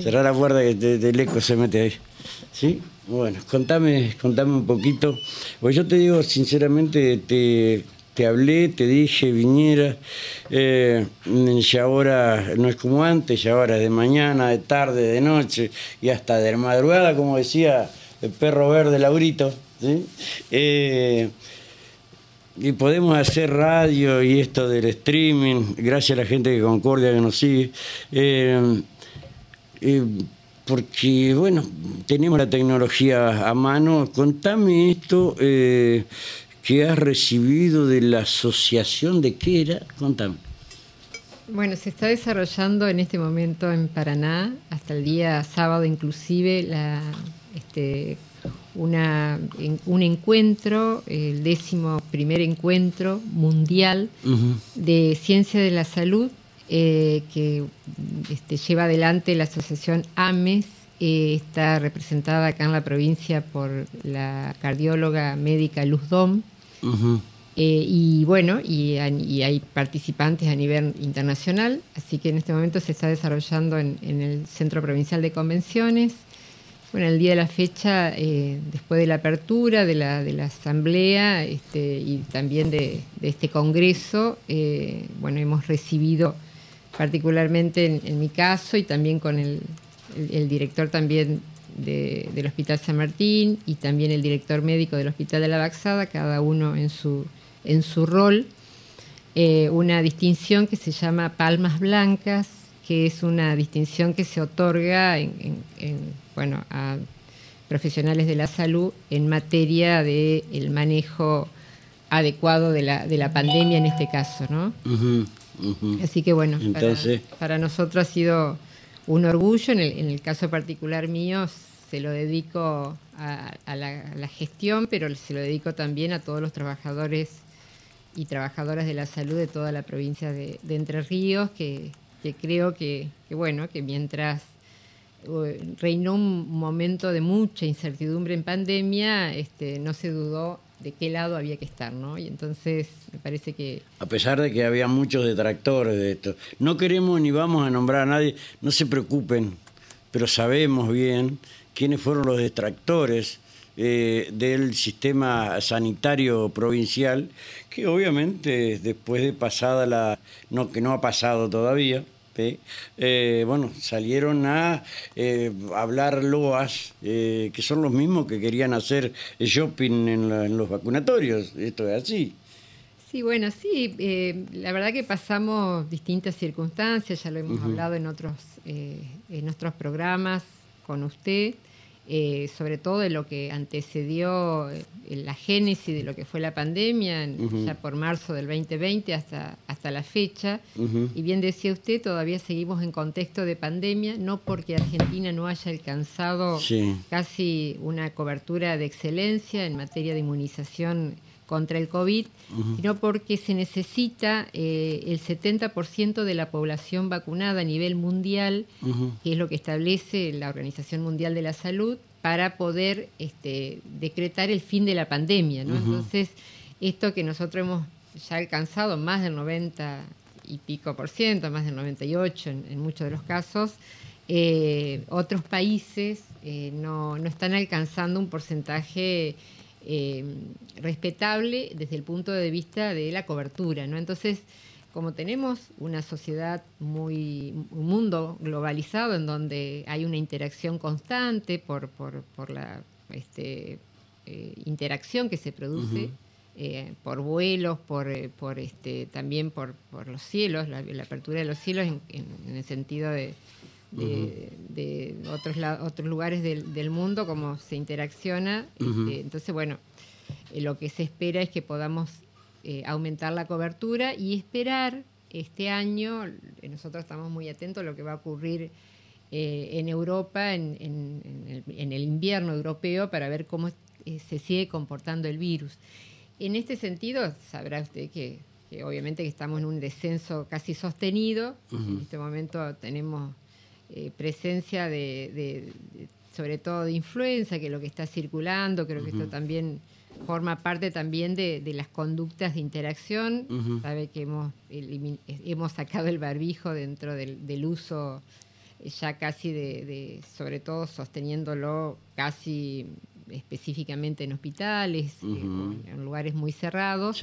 Cerrar la puerta que del eco se mete ahí. ¿Sí? Bueno, contame, contame un poquito. Pues yo te digo, sinceramente, te, te hablé, te dije, viniera. Eh, ya ahora no es como antes, ya ahora es de mañana, de tarde, de noche y hasta de madrugada, como decía el perro verde Laurito. ¿sí? Eh, y podemos hacer radio y esto del streaming, gracias a la gente de Concordia que nos sigue. Eh, eh, porque, bueno, tenemos la tecnología a mano. Contame esto eh, que has recibido de la asociación de qué era. Contame. Bueno, se está desarrollando en este momento en Paraná, hasta el día sábado inclusive, la, este, una, un encuentro, el décimo primer encuentro mundial de ciencia de la salud eh, que este, lleva adelante la asociación AMES. Eh, está representada acá en la provincia por la cardióloga médica Luz Dom. Eh, y bueno, y, hay participantes a nivel internacional, así que en este momento se está desarrollando en, el Centro Provincial de Convenciones. Bueno, el día de la fecha, después de la apertura de la, de la asamblea este, y también de, de este congreso, bueno, hemos recibido particularmente en, mi caso y también con el, director también del Hospital San Martín y también el director médico del Hospital de la Baxada, cada uno en su, en su rol, eh, una distinción que se llama Palmas Blancas, que es una distinción que se otorga en, bueno, a profesionales de la salud en materia del el manejo adecuado de la, de la pandemia en este caso, ¿no? Así que bueno, para, nosotros ha sido un orgullo, en el, caso particular mío se lo dedico a, la, gestión, pero se lo dedico también a todos los trabajadores y trabajadoras de la salud de toda la provincia de, Entre Ríos, que, creo que, bueno, que mientras eh, reinó un momento de mucha incertidumbre en pandemia, este, no se dudó de qué lado había que estar, ¿no? Y entonces me parece que... A pesar de que había muchos detractores de esto, no queremos ni vamos a nombrar a nadie, no se preocupen, pero sabemos bien quiénes fueron los detractores eh, del sistema sanitario provincial, que obviamente después de pasada la... no que no ha pasado todavía, eh, bueno, salieron a eh, hablar loas, eh, que son los mismos que querían hacer shopping en, los vacunatorios. Esto es así. Sí, bueno, sí, la verdad que pasamos distintas circunstancias, ya lo hemos hablado en otros, en otros programas con usted. Eh, sobre todo de lo que antecedió eh, la génesis de lo que fue la pandemia, ya por marzo del 2020 hasta, hasta la fecha. Y bien decía usted, todavía seguimos en contexto de pandemia, no porque Argentina no haya alcanzado casi una cobertura de excelencia en materia de inmunización contra el COVID, sino porque se necesita eh, el 70% de la población vacunada a nivel mundial, que es lo que establece la Organización Mundial de la Salud, para poder este, decretar el fin de la pandemia. Entonces, esto que nosotros hemos ya alcanzado más del 90 y pico por ciento, más del 98 en, en muchos de los casos, eh, otros países eh, no, no están alcanzando un porcentaje eh, respetable desde el punto de vista de la cobertura, ¿no? Entonces, como tenemos una sociedad muy, un mundo globalizado en donde hay una interacción constante por, por, la este, eh, interacción que se produce, eh, por vuelos, por, por este, también por, por los cielos, la, apertura de los cielos en, el sentido de, de, otros, otros lugares del, mundo, cómo se interacciona. Este, entonces, bueno, eh, lo que se espera es que podamos eh, aumentar la cobertura y esperar este año, eh, nosotros estamos muy atentos a lo que va a ocurrir en Europa, en, el, invierno europeo, para ver cómo se sigue comportando el virus. En este sentido, sabrá usted que, obviamente que estamos en un descenso casi sostenido. En este momento tenemos presencia de, sobre todo de influenza, que es lo que está circulando, creo que esto también forma parte también de, las conductas de interacción. Sabe que hemos, hemos sacado el barbijo dentro del, uso ya casi de, sobre todo sosteniéndolo casi específicamente en hospitales, en lugares muy cerrados,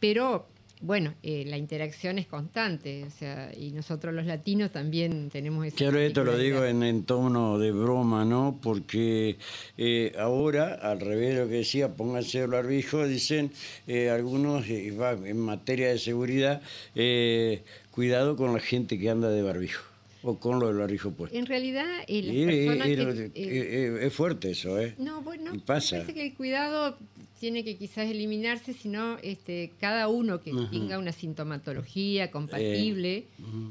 pero bueno, eh, la interacción es constante, o sea, y nosotros los latinos también tenemos esa. Claro, esto lo digo en, tono de broma, ¿no? Porque eh, ahora, al revés de lo que decía, pónganse el barbijo, dicen eh, algunos, en materia de seguridad, cuidado con la gente que anda de barbijo o con lo del barbijo puesto. En realidad, es fuerte eso, ¿eh? No, bueno, pasa. parece que el cuidado tiene que quizás eliminarse, sino este, cada uno que tenga una sintomatología compatible, eh,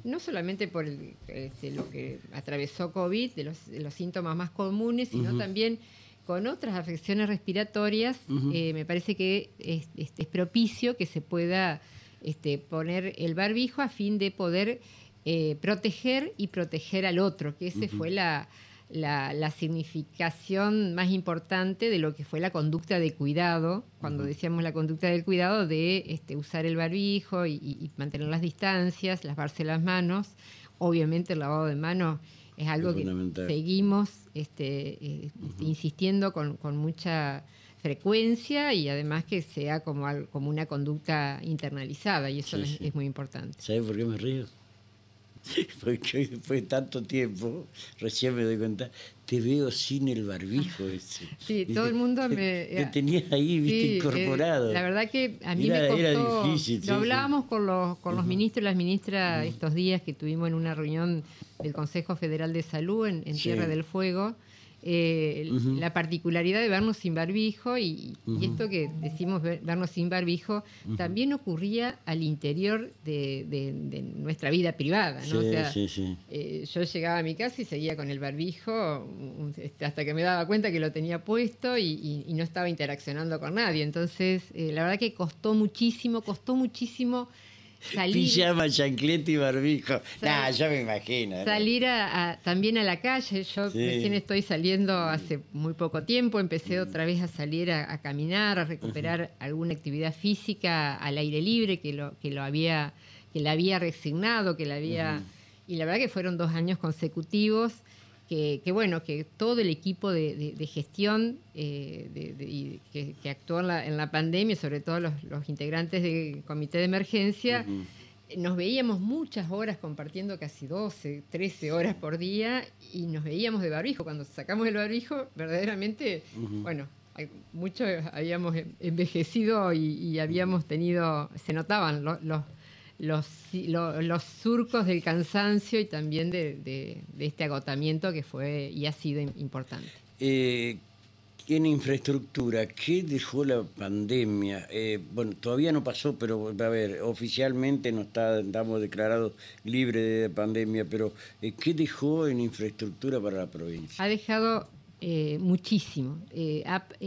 no solamente por este, lo que atravesó COVID, de los, síntomas más comunes, sino también con otras afecciones respiratorias, eh, me parece que es, es, propicio que se pueda este, poner el barbijo a fin de poder eh, proteger y proteger al otro, que ese fue la la, significación más importante de lo que fue la conducta de cuidado, cuando decíamos la conducta del cuidado de este, usar el barbijo y, mantener las distancias, lavarse las manos. Obviamente el lavado de manos es algo que seguimos este, eh, insistiendo con, mucha frecuencia y además que sea como, como una conducta internalizada y eso es, es, muy importante. ¿Sabes por qué me río? Porque después de tanto tiempo, recién me doy cuenta, te veo sin el barbijo ese. Sí, todo el mundo me... Te tenías ahí, viste, eh, incorporado. la verdad que a mí me costó... Era difícil. Lo hablábamos con los, con los ministros y las ministras estos días que tuvimos en una reunión del Consejo Federal de Salud en, Tierra del Fuego, eh, la particularidad de vernos sin barbijo y, esto que decimos vernos sin barbijo también ocurría al interior de, nuestra vida privada. ¿no? Eh, yo llegaba a mi casa y seguía con el barbijo este, hasta que me daba cuenta que lo tenía puesto y, no estaba interaccionando con nadie. Entonces, eh, la verdad que costó muchísimo, costó muchísimo salir. Pijama, chancleta y barbijo. nah, yo me imagino. Salir a, también a la calle. Yo recién estoy saliendo hace muy poco tiempo. Empecé otra vez a salir a, caminar, a recuperar alguna actividad física al aire libre que lo, que lo había, que la había resignado, que la había. Y la verdad que fueron dos años consecutivos que, bueno, que todo el equipo de, gestión eh, que, actuó en la, pandemia, sobre todo los, integrantes del comité de emergencia, nos veíamos muchas horas compartiendo casi 12, 13 horas por día y nos veíamos de barbijo. Cuando sacamos el barbijo, verdaderamente, bueno, muchos habíamos envejecido y, habíamos tenido, se notaban los los, los surcos del cansancio y también de, este agotamiento que fue y ha sido importante. Eh, en infraestructura, ¿qué dejó la pandemia? Eh, bueno, todavía no pasó, pero a ver, oficialmente no está, estamos declarados libres de pandemia, pero eh, ¿qué dejó en infraestructura para la provincia? Ha dejado muchísimo.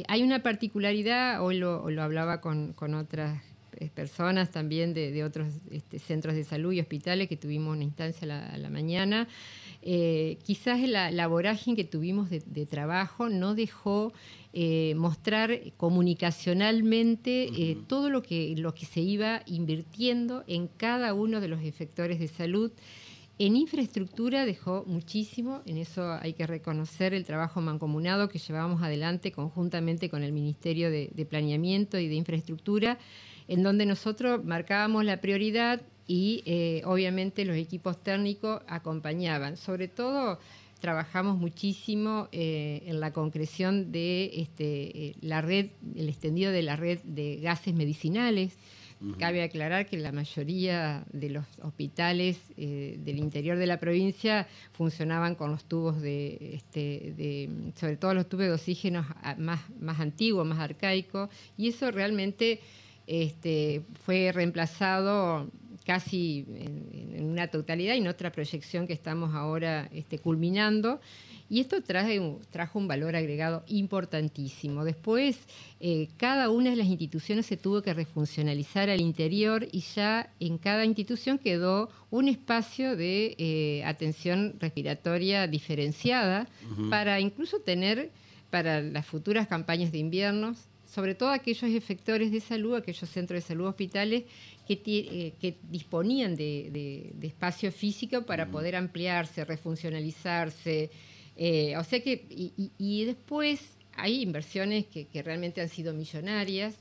hay una particularidad, hoy lo, lo hablaba con, con otras personas también de, otros este, centros de salud y hospitales que tuvimos una instancia a la, mañana. Eh, quizás la, vorágine que tuvimos de, trabajo no dejó eh, mostrar comunicacionalmente todo lo que, lo que se iba invirtiendo en cada uno de los efectores de salud. En infraestructura dejó muchísimo, en eso hay que reconocer el trabajo mancomunado que llevamos adelante conjuntamente con el Ministerio de Planeamiento y de Infraestructura en donde nosotros marcábamos la prioridad y eh, obviamente los equipos técnicos acompañaban. Sobre todo trabajamos muchísimo eh, en la concreción de este, eh, la red, el extendido de la red de gases medicinales. Cabe aclarar que la mayoría de los hospitales del interior de la provincia funcionaban con los tubos de, este, de, sobre todo los tubos de oxígeno más, más antiguos, más arcaicos, y eso realmente este, fue reemplazado casi en, una totalidad y en otra proyección que estamos ahora este, culminando. Y esto traje, trajo un valor agregado importantísimo. Después, eh, cada una de las instituciones se tuvo que refuncionalizar al interior y ya en cada institución quedó un espacio de eh, atención respiratoria diferenciada para incluso tener para las futuras campañas de inviernos sobre todo aquellos efectores de salud, aquellos centros de salud hospitales que, eh, que disponían de, espacio físico para poder ampliarse, refuncionalizarse. Eh, o sea que, y, después hay inversiones que, realmente han sido millonarias,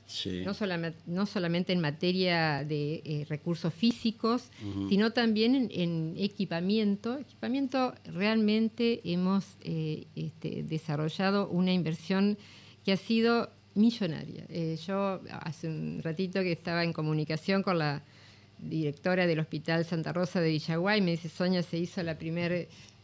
no, solamente, no solamente en materia de eh, recursos físicos, sino también en, equipamiento. Equipamiento realmente hemos este, desarrollado una inversión que ha sido millonaria. Eh, yo hace un ratito que estaba en comunicación con la directora del Hospital Santa Rosa de Villaguay, me dice, Sonia se hizo la primera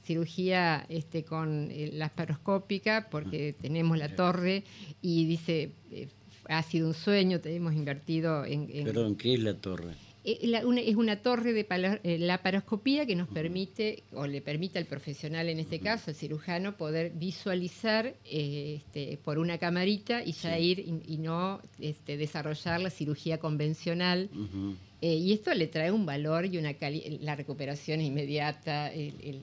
cirugía este, con eh, la paroscópica porque ah. tenemos la torre y dice, eh, ha sido un sueño, tenemos invertido en... en... Perdón, ¿qué es la torre? Eh, es una torre de eh, laparoscopía que nos permite, o le permite al profesional en este caso, el cirujano, poder visualizar eh, este, por una camarita y ya ir y, no este, desarrollar la cirugía convencional. y esto le trae un valor y una la recuperación inmediata,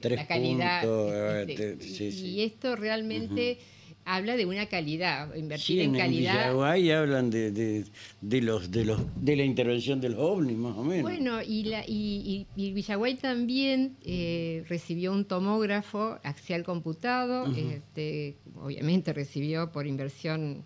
la calidad. Este, y, esto realmente habla de una calidad, invertir en, calidad. En hablan de, de, los de los de la intervención de los ovnis más o menos. Bueno, y la y, Villaguay también eh, recibió un tomógrafo axial computado, este, obviamente recibió por inversión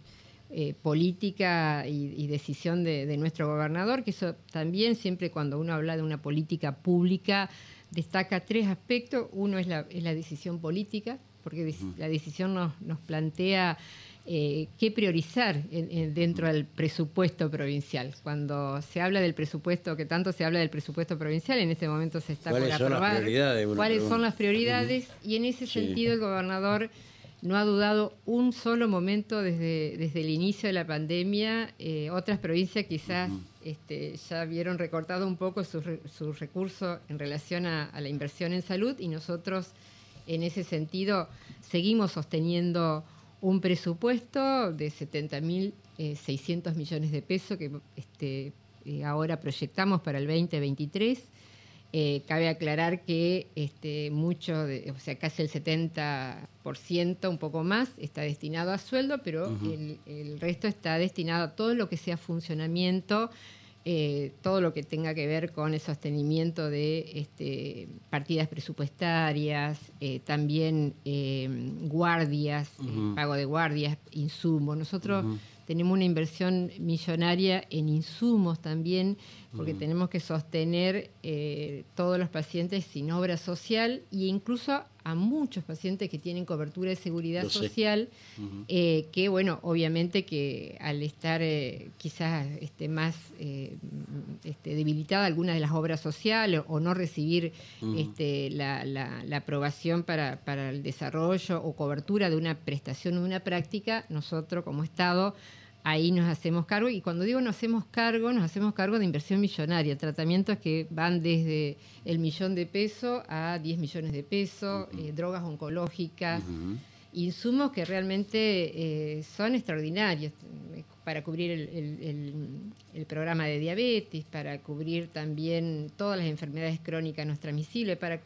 eh, política y, decisión de, nuestro gobernador, que eso también siempre cuando uno habla de una política pública destaca tres aspectos. Uno es la, es la decisión política, porque la decisión nos, nos plantea eh, qué priorizar dentro del presupuesto provincial. Cuando se habla del presupuesto, que tanto se habla del presupuesto provincial, en este momento se está ¿Cuáles por aprobar. Son las prioridades? ¿Cuáles son las prioridades? Y en ese sentido el gobernador no ha dudado un solo momento desde, desde el inicio de la pandemia. Eh, otras provincias quizás este, ya vieron recortado un poco sus su recursos en relación a la inversión en salud y nosotros en ese sentido, seguimos sosteniendo un presupuesto de 70.600 eh, millones de pesos que este, eh, ahora proyectamos para el 2023. Eh, cabe aclarar que este, mucho, o sea, casi el 70%, un poco más, está destinado a sueldo, pero el, el, resto está destinado a todo lo que sea funcionamiento eh, todo lo que tenga que ver con el sostenimiento de este, partidas presupuestarias, eh, también eh, guardias, pago de guardias, insumos. Nosotros tenemos una inversión millonaria en insumos también, porque tenemos que sostener todos los pacientes sin obra social e incluso a muchos pacientes que tienen cobertura de seguridad social, eh, que bueno, obviamente que al estar eh, quizás este, más eh, este, debilitada alguna de las obras sociales o no recibir este, la, aprobación para, para el desarrollo o cobertura de una prestación o de una práctica, nosotros como Estado ahí nos hacemos cargo. Y cuando digo nos hacemos cargo, nos hacemos cargo de inversión millonaria, tratamientos que van desde el millón de pesos a 10 millones de pesos, eh, drogas oncológicas, insumos que realmente eh, son extraordinarios eh, para cubrir el, programa de diabetes, para cubrir también todas las enfermedades crónicas no transmisibles, para,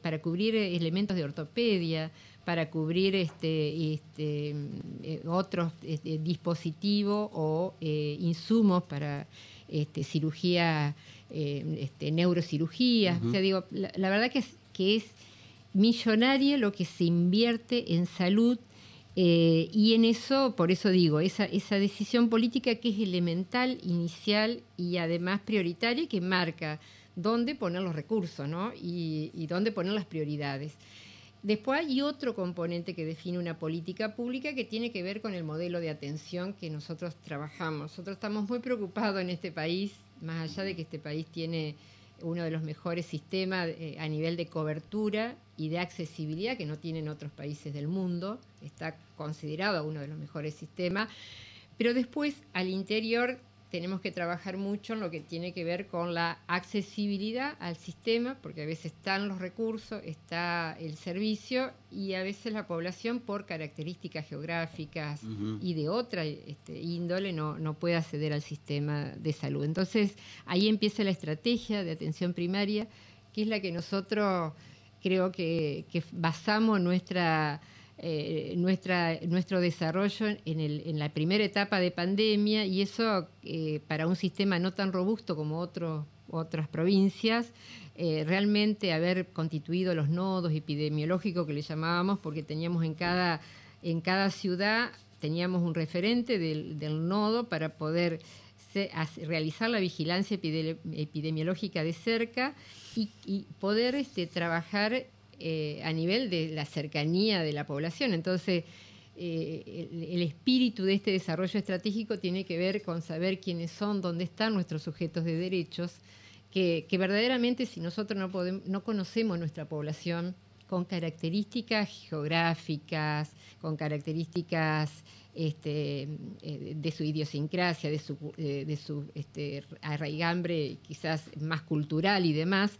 para cubrir elementos de ortopedia, para cubrir este, este eh, otros este, dispositivos o eh, insumos para este, cirugía, eh, este, neurocirugía. O sea, digo, la, verdad que es, que es millonaria lo que se invierte en salud y en eso, por eso digo, esa, esa decisión política que es elemental, inicial y además prioritaria que marca dónde poner los recursos ¿no? y, y dónde poner las prioridades. Después hay otro componente que define una política pública que tiene que ver con el modelo de atención que nosotros trabajamos. Nosotros estamos muy preocupados en este país, más allá de que este país tiene uno de los mejores sistemas eh, a nivel de cobertura y de accesibilidad que no tienen otros países del mundo, está considerado uno de los mejores sistemas, pero después al interior tenemos que trabajar mucho en lo que tiene que ver con la accesibilidad al sistema, porque a veces están los recursos, está el servicio y a veces la población por características geográficas y de otra este, índole no, no puede acceder al sistema de salud. Entonces ahí empieza la estrategia de atención primaria, que es la que nosotros creo que, que basamos nuestra eh, nuestra, nuestro desarrollo en, el, en, la primera etapa de pandemia y eso eh, para un sistema no tan robusto como otros otras provincias, eh, realmente haber constituido los nodos epidemiológicos que le llamábamos, porque teníamos en cada, en cada ciudad, teníamos un referente del, nodo para poder realizar la vigilancia epidemiológica de cerca y, y poder este, trabajar eh, a nivel de la cercanía de la población. Entonces, eh, el, espíritu de este desarrollo estratégico tiene que ver con saber quiénes son, dónde están nuestros sujetos de derechos, que, verdaderamente si nosotros no, podemos, no conocemos nuestra población con características geográficas, con características este, eh, de su idiosincrasia, de su, de su este, arraigambre quizás más cultural y demás,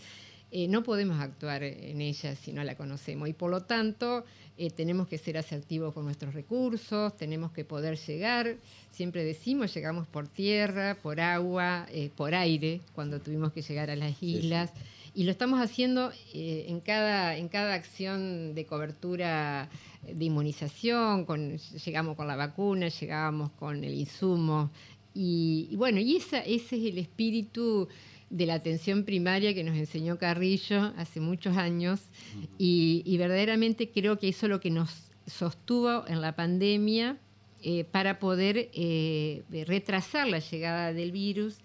eh, no podemos actuar en ella si no la conocemos y por lo tanto eh, tenemos que ser asertivos con nuestros recursos, tenemos que poder llegar, siempre decimos, llegamos por tierra, por agua, eh, por aire, cuando tuvimos que llegar a las islas. Y lo estamos haciendo en, cada, en cada acción de cobertura de inmunización, con, llegamos con la vacuna, llegamos con el insumo. Y, y bueno, y esa, ese es el espíritu de la atención primaria que nos enseñó Carrillo hace muchos años y, verdaderamente creo que eso es lo que nos sostuvo en la pandemia eh, para poder eh, retrasar la llegada del virus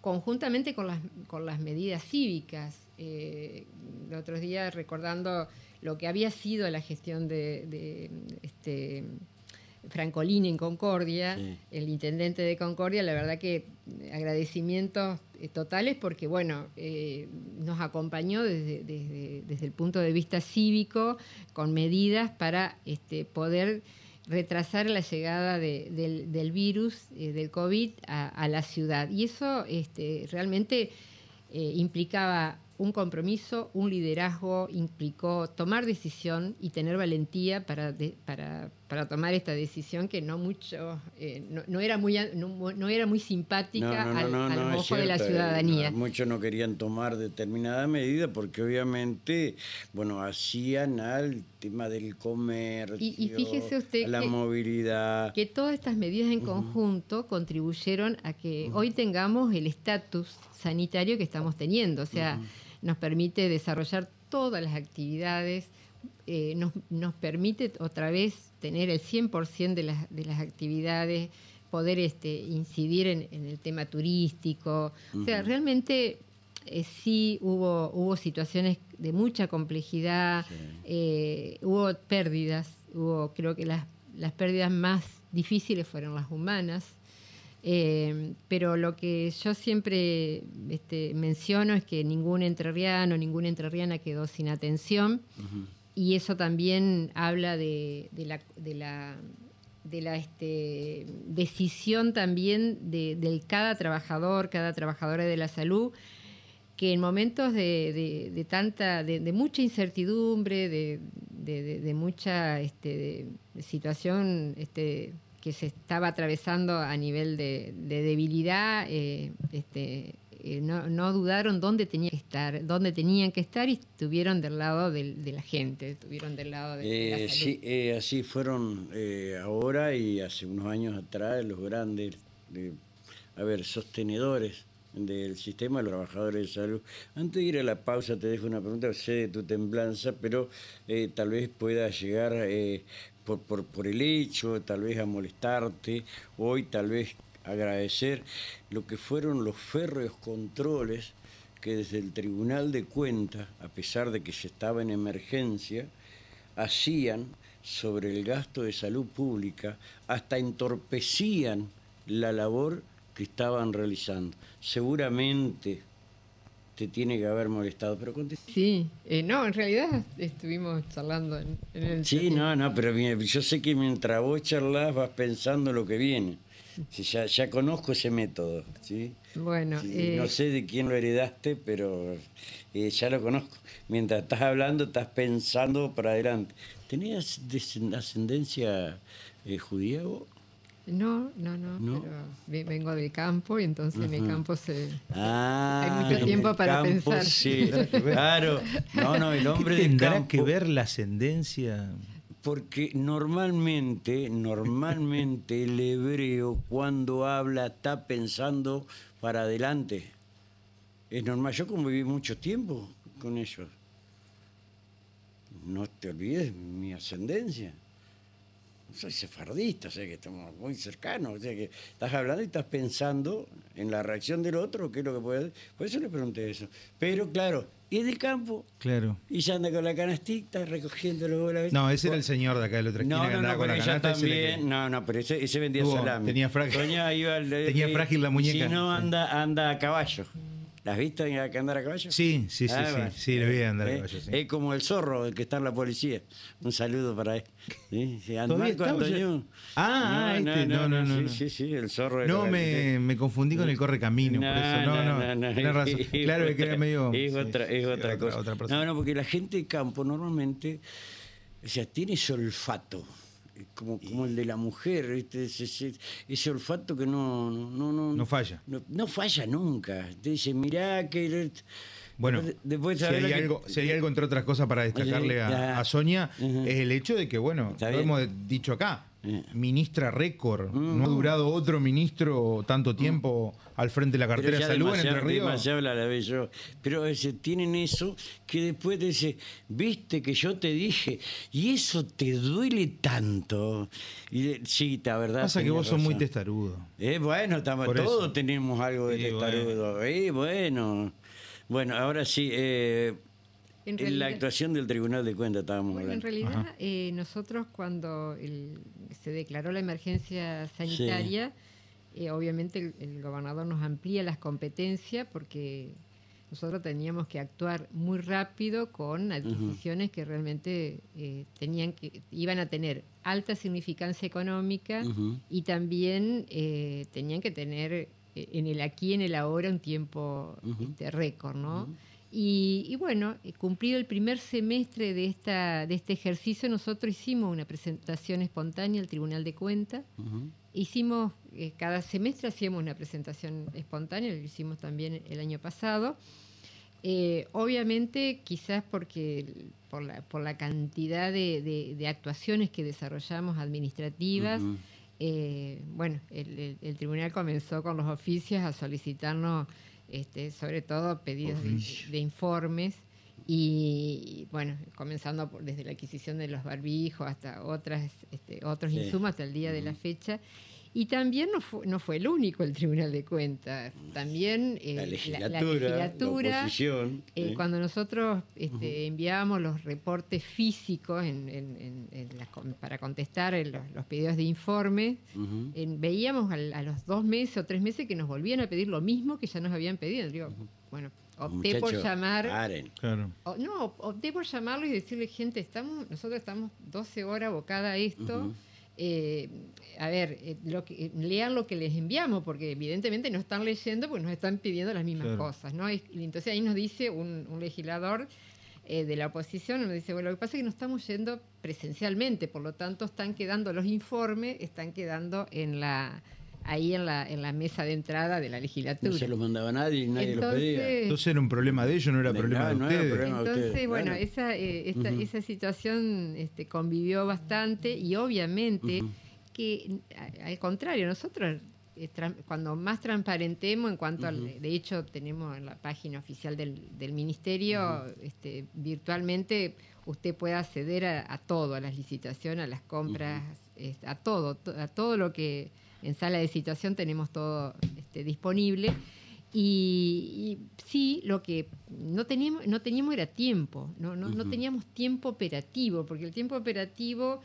conjuntamente con las, con las medidas cívicas. Eh, el otro día recordando lo que había sido la gestión de, de este, Francolini en Concordia, el intendente de Concordia, la verdad que agradecimientos eh, totales porque, bueno, eh, nos acompañó desde, desde, el punto de vista cívico con medidas para este, poder retrasar la llegada del, virus, eh, del COVID, a, la ciudad. Y eso este, realmente implicaba un compromiso, un liderazgo, implicó tomar decisión y tener valentía para, para, para tomar esta decisión que no mucho, eh, no, era muy no, era muy simpática al, ojo de la ciudadanía. muchos no querían tomar determinada medida porque obviamente, bueno, hacían al tema del comercio, y, fíjese usted la movilidad. Que todas estas medidas en conjunto contribuyeron a que hoy tengamos el estatus sanitario que estamos teniendo. O sea, nos permite desarrollar todas las actividades, eh, nos, nos, permite otra vez tener el 100% de las, de las actividades, poder este, incidir en, el tema turístico. O sea, realmente eh, sí hubo, hubo situaciones de mucha complejidad, eh, hubo pérdidas, hubo creo que las, las pérdidas más difíciles fueron las humanas. Eh, pero lo que yo siempre este, menciono es que ningún entrerriano, ninguna entrerriana quedó sin atención. Y eso también habla de, la, de la, de la este, decisión también de, del cada trabajador, cada trabajadora de la salud, que en momentos de, de tanta, de, mucha incertidumbre, de, mucha este, situación este, que se estaba atravesando a nivel de, debilidad, eh, este, eh, no, dudaron dónde tenían que estar, dónde tenían que estar y estuvieron del lado de, la gente, estuvieron del lado de, la eh, salud. Sí, así fueron ahora y hace unos años atrás los grandes, a ver, sostenedores del sistema de los trabajadores de salud. Antes de ir a la pausa te dejo una pregunta, sé de tu temblanza, pero tal vez pueda llegar por, por, por el hecho, tal vez a molestarte, hoy tal vez agradecer lo que fueron los férreos controles que desde el Tribunal de Cuentas, a pesar de que se estaba en emergencia, hacían sobre el gasto de salud pública, hasta entorpecían la labor que estaban realizando. Seguramente te tiene que haber molestado, pero Sí, eh, no, en realidad estuvimos charlando en, el... Sí, no, no, pero yo sé que mientras vos charlas vas pensando lo que viene. Si ya, ya conozco ese método, ¿sí? Bueno, eh, no sé de quién lo heredaste, pero eh, ya lo conozco. Mientras estás hablando, estás pensando para adelante. ¿Tenías ascendencia judía vos? No, no, no, pero vengo del campo y entonces en el campo se ah, hay mucho tiempo para pensar. Sí, claro. No, no, el hombre tendrá que ver la ascendencia porque normalmente, normalmente el hebreo cuando habla está pensando para adelante. Es normal, yo conviví mucho tiempo con ellos. No te olvides mi ascendencia. Soy sefardista, o sea que estamos muy cercanos, o sea que estás hablando y estás pensando en la reacción del otro, qué es lo que puede. Por eso le pregunté eso. Pero claro, y de campo. Claro. Y ya anda con la canastita recogiendo los la No, ese era el señor de acá de la otra esquina no, que andaba no, con la canasta. también, no, no, pero ese, ese vendía Tuvo- salami. tenía frágil- Doña iba al- Tenía eh, frágil la muñeca. Si no, anda, anda a caballo. ¿La has visto que andar a caballo? Sí, sí, sí, sí, sí, le vi andar a Eh, caballo, sí. Es como el zorro, el que está en la policía. Un saludo para él. Sí, sí, anda ¿Todavía con está, Antonio. Ah, este, no, no, no, no. Sí, sí, sí, el zorro. No, me, me confundí con el correcamino, por eso. No, no, tenés razón. Es Claro que otra- era medio. Es otra, es otra cosa. otra no, no, porque la gente de campo normalmente, o sea, tiene ese olfato. Como, como el de la mujer, ¿viste? Ese, ese- ese olfato que no no, no, no, falla. No, no falla nunca. Te dice, mirá que. Bueno, Después- si, hay que- algo, si hay algo, entre otras cosas, para destacarle a, a Sonia, Ujú. es el hecho de que, bueno, lo hemos dicho acá, Eh. Ministra récord. Mm. No ha durado otro ministro tanto tiempo al frente de la cartera de salud en Entre Ríos. demasiado la la vez yo. Pero ese, tienen eso que después dice, viste que yo te dije, y eso te duele tanto. Y sí, la verdad. Pasa que vos sos muy testarudo. Eh, bueno, estamos, todos tenemos algo de Sí, testarudo. Eh, bueno. Bueno, ahora sí, eh, En en la actuación del Tribunal de Cuentas estábamos Bueno, en realidad eh, nosotros cuando el- se declaró la emergencia sanitaria, eh, obviamente el, el gobernador nos amplía las competencias porque nosotros teníamos que actuar muy rápido con adquisiciones que realmente eh, tenían que iban a tener alta significancia económica y también eh, tenían que tener eh, en el aquí y en el ahora un tiempo este, récord, ¿no? Y, y bueno, eh, cumplido el primer semestre de, esta, de este ejercicio, nosotros hicimos una presentación espontánea al Tribunal de Cuentas. Ujú. Hicimos, eh, cada semestre hacíamos una presentación espontánea, lo hicimos también el año pasado. Eh, obviamente, quizás porque por la, por la cantidad de, de- de actuaciones que desarrollamos administrativas, Ujú. eh, bueno, el, el- el tribunal comenzó con los oficios a solicitarnos, este, sobre todo pedidos de, de informes y, bueno, comenzando por- desde la adquisición de los barbijos hasta otras, este, otros Sí. insumos hasta el día de la fecha. Y también no fue, no fue el único el Tribunal de Cuentas, también eh, La la- legislatura, la, legislatura, oposición. eh, ¿eh? Cuando nosotros este, enviábamos los reportes físicos en- en- en- con- para contestar los, los pedidos de informe, veíamos al- a, los dos meses o tres meses que nos volvían a pedir lo mismo que ya nos habían pedido. Digo, bueno, opté por llamar. Claro. o- no, opté por llamarlo y decirle, gente, estamos, nosotros estamos 12 horas abocada a esto. Eh, a ver, eh, lo que, eh, lean lo que les enviamos, porque evidentemente no están leyendo, pues nos están pidiendo las mismas Claro. cosas, ¿no? Y entonces ahí nos dice un, un legislador eh, de la oposición, nos dice, bueno, lo que pasa es que no estamos yendo presencialmente, por lo tanto están quedando los informes, están quedando en la ahí en la, en la mesa de entrada de la legislatura. No se lo mandaba nadie nadie lo pedía. Entonces, Entonces era un problema de ellos, no era problema de no era ustedes. problema. de entonces, ustedes, bueno, claro. esa, eh, esta- esa situación este, convivió bastante y obviamente que a- al contrario, nosotros eh, cuando más transparentemos en cuanto al, de hecho tenemos en la página oficial del, del ministerio, este, virtualmente usted puede acceder a, a todo, a las licitaciones, a las compras, a todo, to- a todo lo que en sala de citación tenemos todo este, disponible. Y, y sí, lo que no teníamos, no teníamos era tiempo, no, no, no teníamos tiempo operativo, porque el tiempo operativo,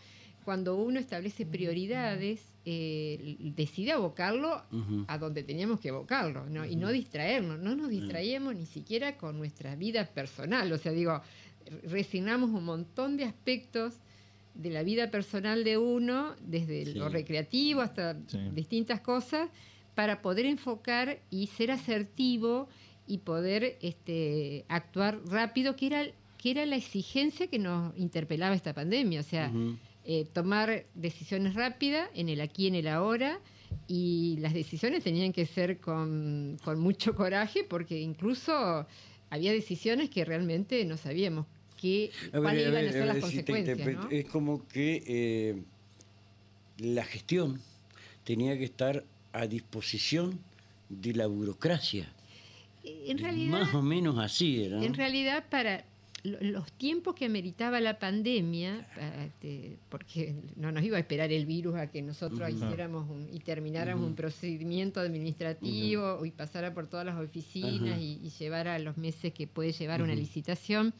cuando uno establece prioridades, eh, decide abocarlo a donde teníamos que abocarlo, ¿no? y no distraernos, no nos distraíamos ni siquiera con nuestra vida personal, o sea, digo, resignamos un montón de aspectos de la vida personal de uno, desde Sí. lo recreativo hasta Sí. distintas cosas, para poder enfocar y ser asertivo y poder este, actuar rápido, que era, que era la exigencia que nos interpelaba esta pandemia. O sea, eh, tomar decisiones rápidas en el aquí y en el ahora y las decisiones tenían que ser con, con mucho coraje porque incluso había decisiones que realmente no sabíamos que, cuáles iban a ser las consecuencias. Es como que eh, la gestión tenía que estar a disposición de la burocracia. En realidad, Más o menos así era. En realidad, para los tiempos que ameritaba la pandemia, este, porque no nos iba a esperar el virus a que nosotros hiciéramos y termináramos un procedimiento administrativo y pasara por todas las oficinas y, y, llevara los meses que puede llevar una licitación.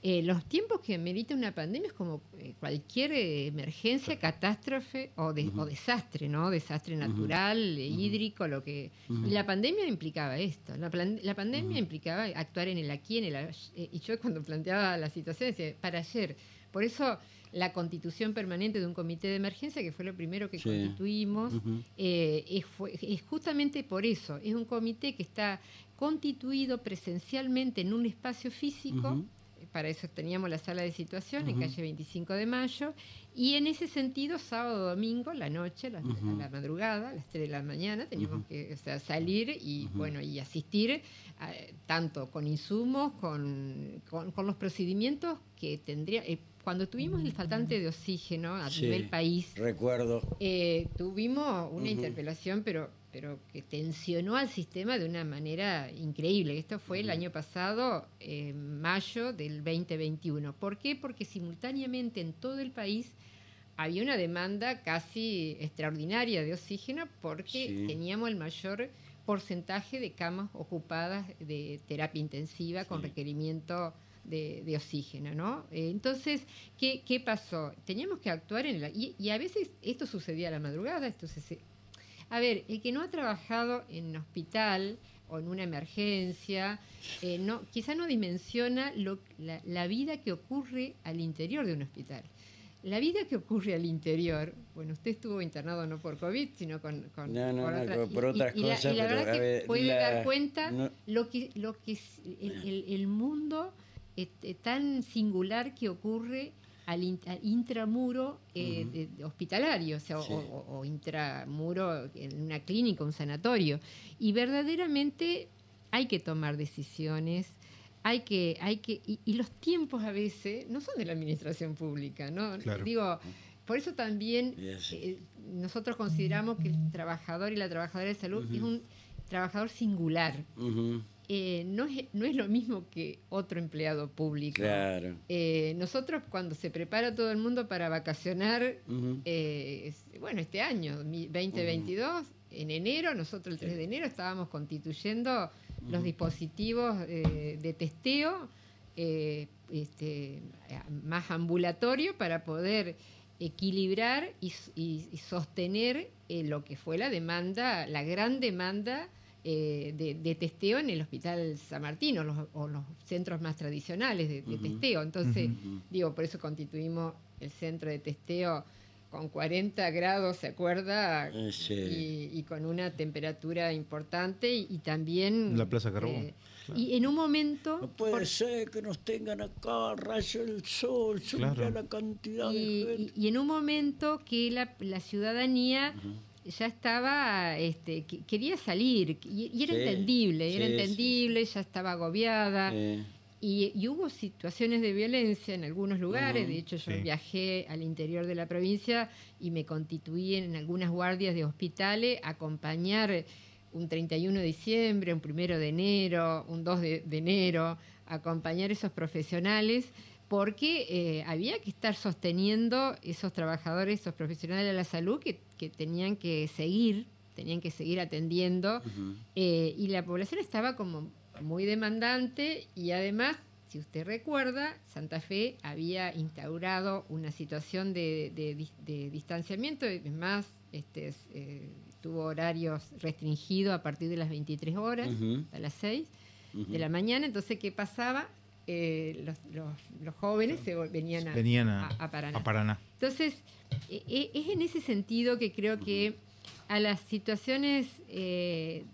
Eh, los tiempos que merita una pandemia es como eh, cualquier emergencia, catástrofe o, desastre, ¿no? Desastre natural, hídrico, lo que... Y la pandemia implicaba esto. La, pandemia implicaba actuar en el aquí, en el... Eh, y yo cuando planteaba la situación decía, para ayer. Por eso la constitución permanente de un comité de emergencia, que fue lo primero que constituimos, es, es justamente por eso. Es un comité que está constituido presencialmente en un espacio físico para eso teníamos la sala de situación en calle 25 de mayo, y en ese sentido, sábado, domingo, la noche, la, la madrugada, a las 3 de la mañana, teníamos que salir y, bueno, y asistir tanto con insumos, con, con, los procedimientos que tendría... Eh, cuando tuvimos el faltante de oxígeno a nivel país, recuerdo, eh, tuvimos una interpelación, pero pero que tensionó al sistema de una manera increíble. Esto fue el año pasado, en mayo del 2021. ¿Por qué? Porque simultáneamente en todo el país había una demanda casi extraordinaria de oxígeno porque teníamos el mayor porcentaje de camas ocupadas de terapia intensiva con requerimiento de, oxígeno, ¿no? Eh, entonces, ¿qué, ¿qué, pasó? Teníamos que actuar en la... Y, y, a veces esto sucedía a la madrugada, esto se, a ver, el que no ha trabajado en hospital o en una emergencia, eh, no, quizá no dimensiona la, vida que ocurre al interior de un hospital. La vida que ocurre al interior, bueno, usted estuvo internado no por COVID, sino con, por, otras cosas. Y la, verdad que puede dar cuenta lo que, lo que es el, mundo este, tan singular que ocurre al, intramuro eh, hospitalario, o, sea, o, intramuro en una clínica, un sanatorio. Y verdaderamente hay que tomar decisiones, hay que, hay que, y, los tiempos a veces no son de la administración pública, ¿no? Digo, por eso también eh, nosotros consideramos que el trabajador y la trabajadora de salud es un trabajador singular. Eh, no, es, no es lo mismo que otro empleado público. Claro. Eh, nosotros cuando se prepara todo el mundo para vacacionar, eh, bueno, este año, 2022, en enero, nosotros el 3 de enero estábamos constituyendo los dispositivos de testeo este, más ambulatorio para poder equilibrar y, sostener lo que fue la demanda, la gran demanda eh, de, testeo en el Hospital San Martín o los, centros más tradicionales de, testeo. Entonces, digo, por eso constituimos el centro de testeo con 40 grados, ¿se acuerda? Eh, y, con una temperatura importante y, también... La Plaza Carbón. Eh, y en un momento... No puede ser que nos tengan acá, rayo el sol, claro. la cantidad y, de gente. Y, en un momento que la, ciudadanía ya estaba, este, quería salir y, era entendible, era entendible, ya estaba agobiada. Y, hubo situaciones de violencia en algunos lugares, de hecho yo viajé al interior de la provincia y me constituí en algunas guardias de hospitales a acompañar un 31 de diciembre, un 1 de enero, un 2 de, de enero, acompañar esos profesionales porque eh, había que estar sosteniendo esos trabajadores, esos profesionales de la salud que, tenían que seguir, tenían que seguir atendiendo, eh, y la población estaba como muy demandante y además, si usted recuerda, Santa Fe había instaurado una situación de, distanciamiento, es más, este, eh, tuvo horarios restringidos a partir de las 23 horas, a las 6 de la mañana, entonces, ¿qué pasaba? Eh, los, jóvenes se venían, a, Paraná. Entonces, e, e, es en ese sentido que creo que a las situaciones, eh,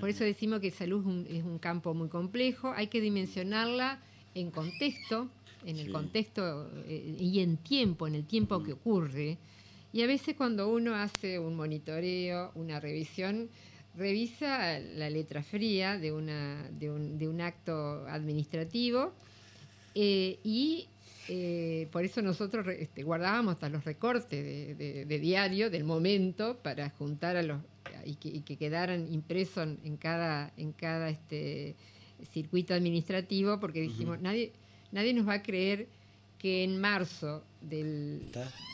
por eso decimos que salud es un, campo muy complejo, hay que dimensionarla en contexto, en el contexto eh, y en tiempo, en el tiempo que ocurre. Y a veces cuando uno hace un monitoreo, una revisión, revisa la letra fría de, una, de, un, de un acto administrativo Eh, y eh, por eso nosotros este, guardábamos hasta los recortes de, diario del momento para juntar a los y que, quedaran impresos en, cada en cada este circuito administrativo porque dijimos nadie nadie nos va a creer que en marzo del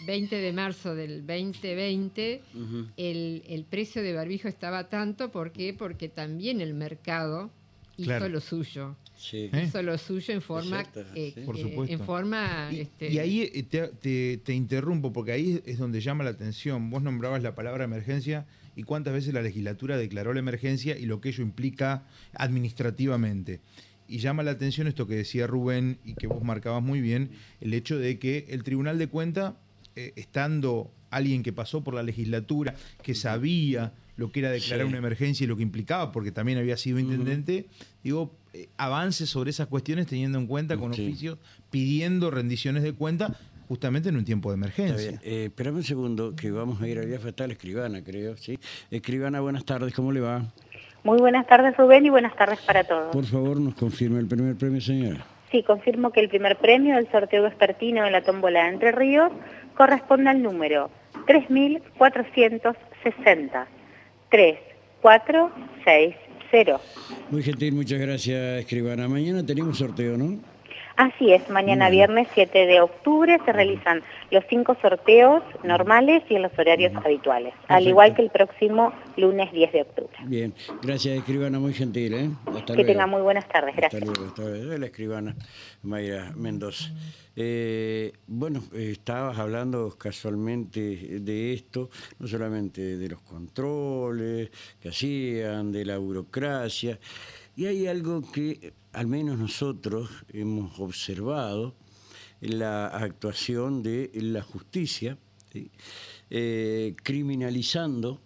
20 de marzo del 2020 el, el, precio de barbijo estaba tanto ¿por qué? porque también el mercado hizo lo suyo Sí. Hizo lo suyo en forma, eh, Por supuesto. en forma. Y, este, ahí eh, te, interrumpo porque ahí es donde llama la atención. Vos nombrabas la palabra emergencia y cuántas veces la legislatura declaró la emergencia y lo que ello implica administrativamente. Y llama la atención esto que decía Rubén y que vos marcabas muy bien, el hecho de que el Tribunal de Cuenta, eh, estando alguien que pasó por la legislatura, que sabía lo que era declarar una emergencia y lo que implicaba, porque también había sido intendente, digo, eh, avance sobre esas cuestiones teniendo en cuenta con oficios pidiendo rendiciones de cuenta justamente en un tiempo de emergencia. Eh, espérame un segundo, que vamos a ir al día fatal, escribana, creo, ¿sí? Escribana, buenas tardes, ¿cómo le va? Muy buenas tardes, Rubén, y buenas tardes para todos. Por favor, nos confirme el primer premio, señora. Sí, confirmo que el primer premio del sorteo vespertino de la tómbola de Entre Ríos corresponde al número 3460. 3460. Muy gentil, muchas gracias, escribana. Mañana tenemos sorteo, ¿no? Así es, mañana viernes 7 de octubre se realizan los cinco sorteos normales y en los horarios habituales, al igual que el próximo lunes 10 de octubre. Bien, gracias escribana, muy gentil. ¿eh? que tenga muy buenas tardes, gracias. Hasta luego, hasta luego. La escribana Mayra Mendoza. Eh, bueno, estabas hablando casualmente de esto, no solamente de los controles que hacían, de la burocracia, y hay algo que al menos nosotros hemos observado, la actuación de la justicia, eh, criminalizando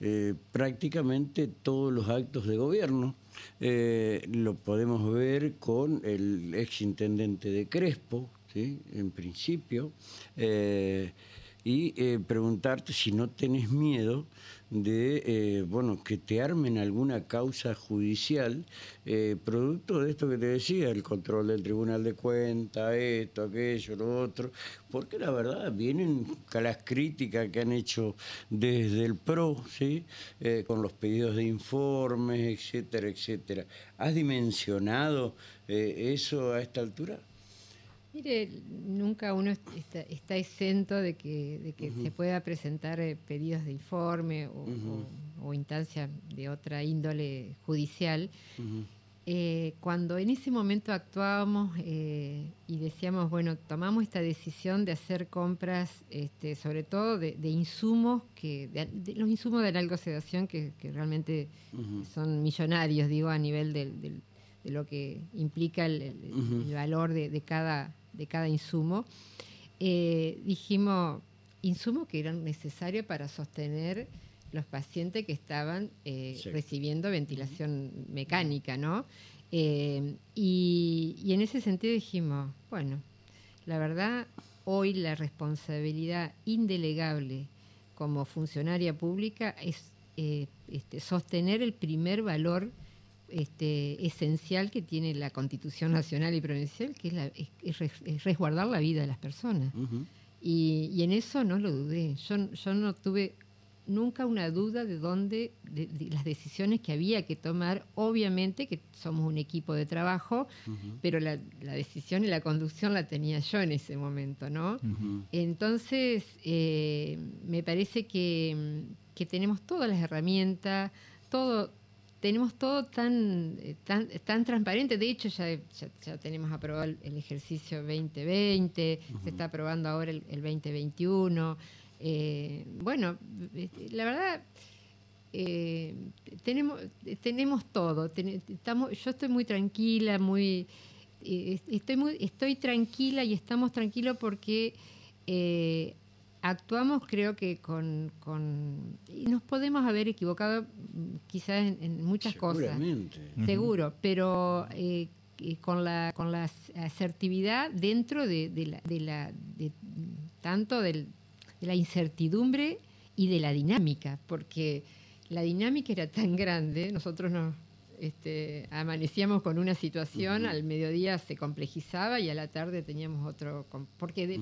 eh, prácticamente todos los actos de gobierno. lo podemos ver con el ex intendente de Crespo, en principio, eh, y eh, preguntarte si no tenés miedo de eh, bueno que te armen alguna causa judicial producto de esto que te decía el control del tribunal de cuentas esto aquello lo otro porque la verdad vienen las críticas que han hecho desde el pro sí con los pedidos de informes etcétera etcétera. Has dimensionado eso a esta altura Mire, nunca uno está, exento de que, se pueda presentar eh, pedidos de informe o, instancia de otra índole judicial. Eh, cuando en ese momento actuábamos eh, y decíamos, bueno, tomamos esta decisión de hacer compras, este, sobre todo de, insumos, que de, los insumos de la algosedación que, que realmente son millonarios, digo, a nivel de lo que implica el, valor de, cada de cada insumo, eh, dijimos insumos que eran necesarios para sostener los pacientes que estaban eh, recibiendo ventilación mecánica, ¿no? Eh, y, en ese sentido dijimos, bueno, la verdad, hoy la responsabilidad indelegable como funcionaria pública es este, sostener el primer valor este, esencial que tiene la Constitución Nacional y Provincial, que es, resguardar la vida de las personas. y, en eso no lo dudé. Yo, yo no tuve nunca una duda de dónde, de, las decisiones que había que tomar. Obviamente que somos un equipo de trabajo, pero la, decisión y la conducción la tenía yo en ese momento, ¿no? Entonces, eh, me parece que, que tenemos todas las herramientas, todo tenemos todo tan, eh, tan, tan transparente. De hecho, ya, ya, tenemos aprobado el, ejercicio 2020, se está aprobando ahora el, 2021. Eh, bueno, este, la verdad, eh, tenemos, tenemos todo. estamos, yo estoy muy tranquila, muy, estoy, muy, estoy tranquila y estamos tranquilos porque actuamos creo que con, con, y nos podemos haber equivocado mm, quizás en, muchas cosas. Seguro pero eh, con la con la asertividad dentro de, la, de la de, tanto de la incertidumbre y de la dinámica porque la dinámica era tan grande nosotros nos este, amanecíamos con una situación, al mediodía se complejizaba y a la tarde teníamos otro, porque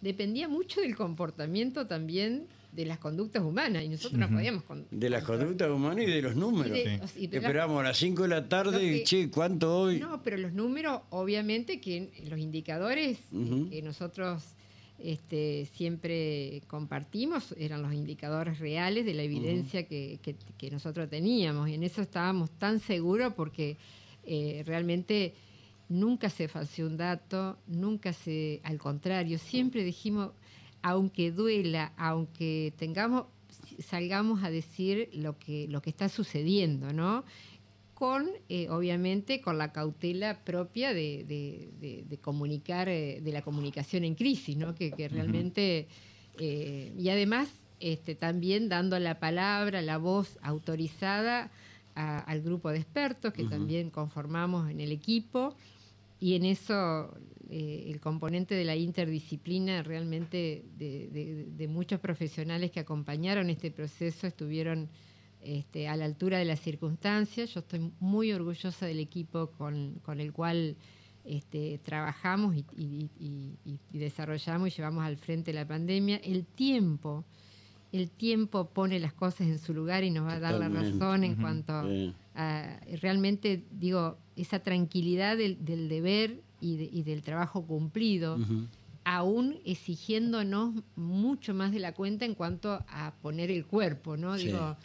dependía mucho del comportamiento también de las conductas humanas y nosotros no podíamos... de las conductas humanas y de los números. Esperábamos a las 5 de la tarde y, che, ¿cuánto hoy? No, pero los números, obviamente que los indicadores que nosotros este, siempre compartimos eran los indicadores reales de la evidencia que, nosotros teníamos. Y en eso estábamos tan seguros porque eh, realmente nunca se falseó un dato, nunca se, al contrario, siempre dijimos aunque duela, aunque tengamos, salgamos a decir lo que, lo que está sucediendo, ¿no? Con, eh, obviamente, con la cautela propia de, comunicar, eh, de la comunicación en crisis, ¿no? Que, realmente, eh, y además, este, también dando la palabra, la voz autorizada al grupo de expertos que también conformamos en el equipo y en eso eh, el componente de la interdisciplina realmente de, muchos profesionales que acompañaron este proceso estuvieron este, a la altura de las circunstancias. Yo estoy muy orgullosa del equipo con, el cual este, trabajamos y, desarrollamos y llevamos al frente la pandemia. El tiempo, el tiempo pone las cosas en su lugar y nos va a dar la razón en cuanto a, realmente, digo, esa tranquilidad del, deber y, del trabajo cumplido, aún exigiéndonos mucho más de la cuenta en cuanto a poner el cuerpo, ¿no? Digo,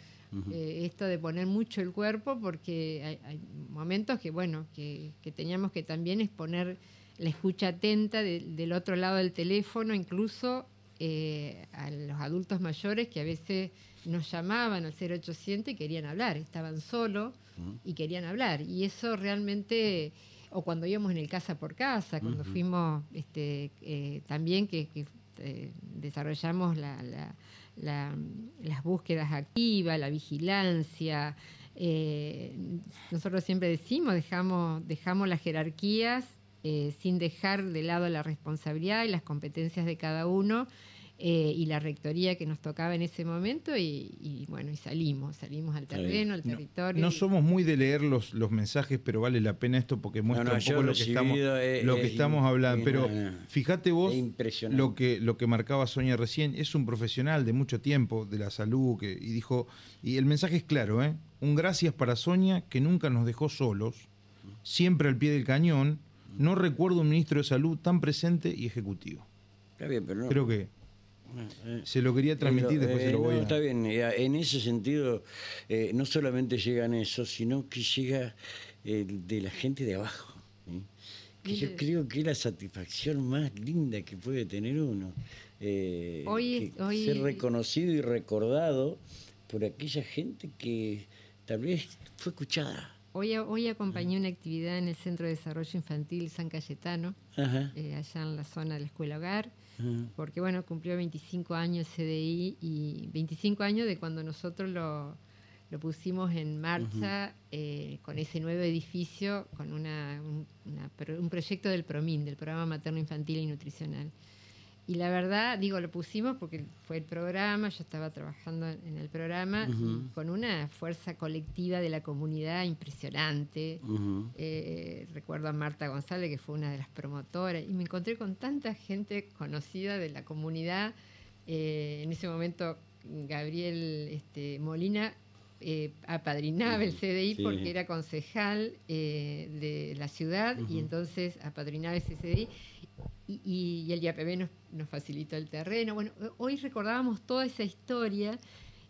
eh, esto de poner mucho el cuerpo, porque hay, momentos que, bueno, que, teníamos que también exponer la escucha atenta del otro lado del teléfono, incluso eh, a los adultos mayores que a veces nos llamaban al 0800 y querían hablar, estaban solos y querían hablar. Y eso realmente, o cuando íbamos en el casa por casa, cuando fuimos este, eh, también que, eh, desarrollamos las búsquedas activas, la vigilancia. nosotros siempre decimos, dejamos, dejamos las jerarquías eh, sin dejar de lado la responsabilidad y las competencias de cada uno eh, y la rectoría que nos tocaba en ese momento y, bueno, y salimos, salimos al terreno, al territorio. No, somos muy de leer los, los mensajes, pero vale la pena esto porque muestra un poco lo que estamos, lo que estamos hablando. Pero fíjate vos lo que, lo que marcaba Sonia recién, es un profesional de mucho tiempo de la salud que, y dijo, y el mensaje es claro, ¿eh? un gracias para Sonia que nunca nos dejó solos, siempre al pie del cañón no recuerdo un ministro de salud tan presente y ejecutivo. Está bien, pero no. Creo que eh, se lo quería transmitir, después se lo voy a... Está bien, en ese sentido eh, no solamente llegan eso, sino que llega eh, de la gente de abajo. Que yo creo que es la satisfacción más linda que puede tener uno. hoy, Ser reconocido y recordado por aquella gente que tal vez fue escuchada. Hoy, hoy acompañé una actividad en el Centro de Desarrollo Infantil San Cayetano, eh, allá en la zona de la escuela hogar, porque bueno, cumplió 25 años CDI y 25 años de cuando nosotros lo, pusimos en marcha eh, con ese nuevo edificio, con una, un proyecto del PROMIN, del Programa Materno Infantil y Nutricional. Y la verdad, digo, lo pusimos porque fue el programa, yo estaba trabajando en el programa, con una fuerza colectiva de la comunidad impresionante. Eh, recuerdo a Marta González, que fue una de las promotoras, y me encontré con tanta gente conocida de la comunidad. Eh, en ese momento, Gabriel este, Molina eh, apadrinaba el CDI porque era concejal de la ciudad y entonces apadrinaba ese CDI y, el IAPB nos, nos, facilitó el terreno. Bueno, hoy recordábamos toda esa historia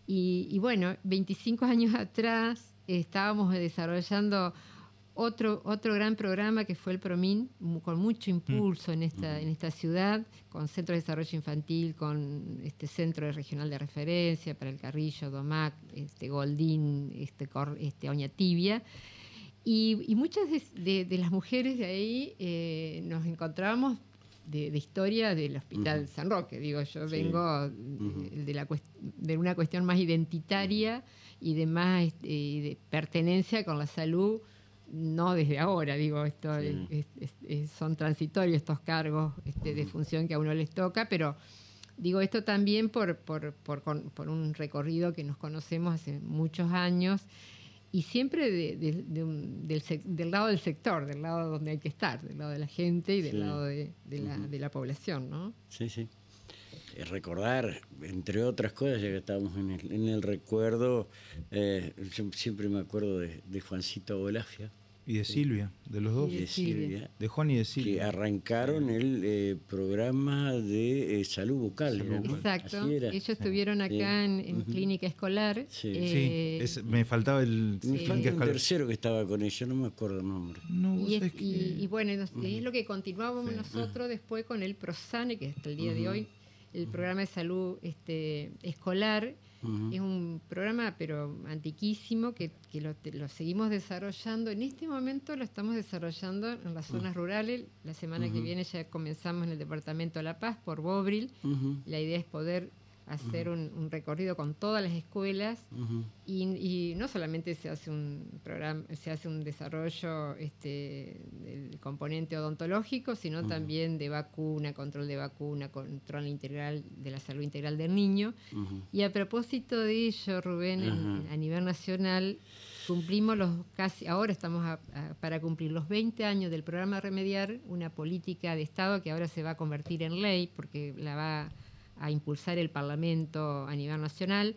y, bueno, 25 años atrás estábamos desarrollando otro, otro gran programa que fue el PROMIN, con mucho impulso en esta, en esta ciudad, con Centro de Desarrollo Infantil, con este Centro Regional de Referencia para el Carrillo, DOMAC, este Goldín, este, este Oña Tibia. Y, muchas de, las mujeres de ahí eh, nos encontrábamos de, historia del Hospital San Roque. Digo, yo vengo de, la, de una cuestión más identitaria y de más este, de pertenencia con la salud, no desde ahora, digo, esto son transitorios estos cargos este, de función que a uno les toca, pero digo esto también por, por, por, por un recorrido que nos conocemos hace muchos años y siempre del, lado del sector, del lado donde hay que estar, del lado de la gente y del lado de, la, de la población, ¿no? Sí, sí. Eh, recordar, entre otras cosas, ya que estamos en el, en el recuerdo, eh, siempre me acuerdo de, de Juancito Olafia, y de Silvia, de los dos. De Silvia. De Juan y de Silvia. Que arrancaron el eh, programa de eh, salud bucal. Exacto. Ellos estuvieron acá en, Clínica Escolar. Sí, eh, me faltaba el... Me falta el tercero que estaba con ellos, no me acuerdo el nombre. y, bueno, es lo que continuábamos nosotros después con el PROSANE, que hasta el día de hoy, el programa de salud este, escolar es un programa, pero antiquísimo, que, lo, seguimos desarrollando. En este momento lo estamos desarrollando en las zonas rurales. La semana que viene ya comenzamos en el Departamento de La Paz por Bobril. La idea es poder hacer un, recorrido con todas las escuelas y, no solamente se hace un programa, se hace un desarrollo este, del componente odontológico, sino también de vacuna, control de vacuna, control integral de la salud integral del niño. Y a propósito de ello, Rubén, a nivel nacional cumplimos los casi, ahora estamos para cumplir los 20 años del programa Remediar, una política de Estado que ahora se va a convertir en ley porque la va a impulsar el Parlamento a nivel nacional.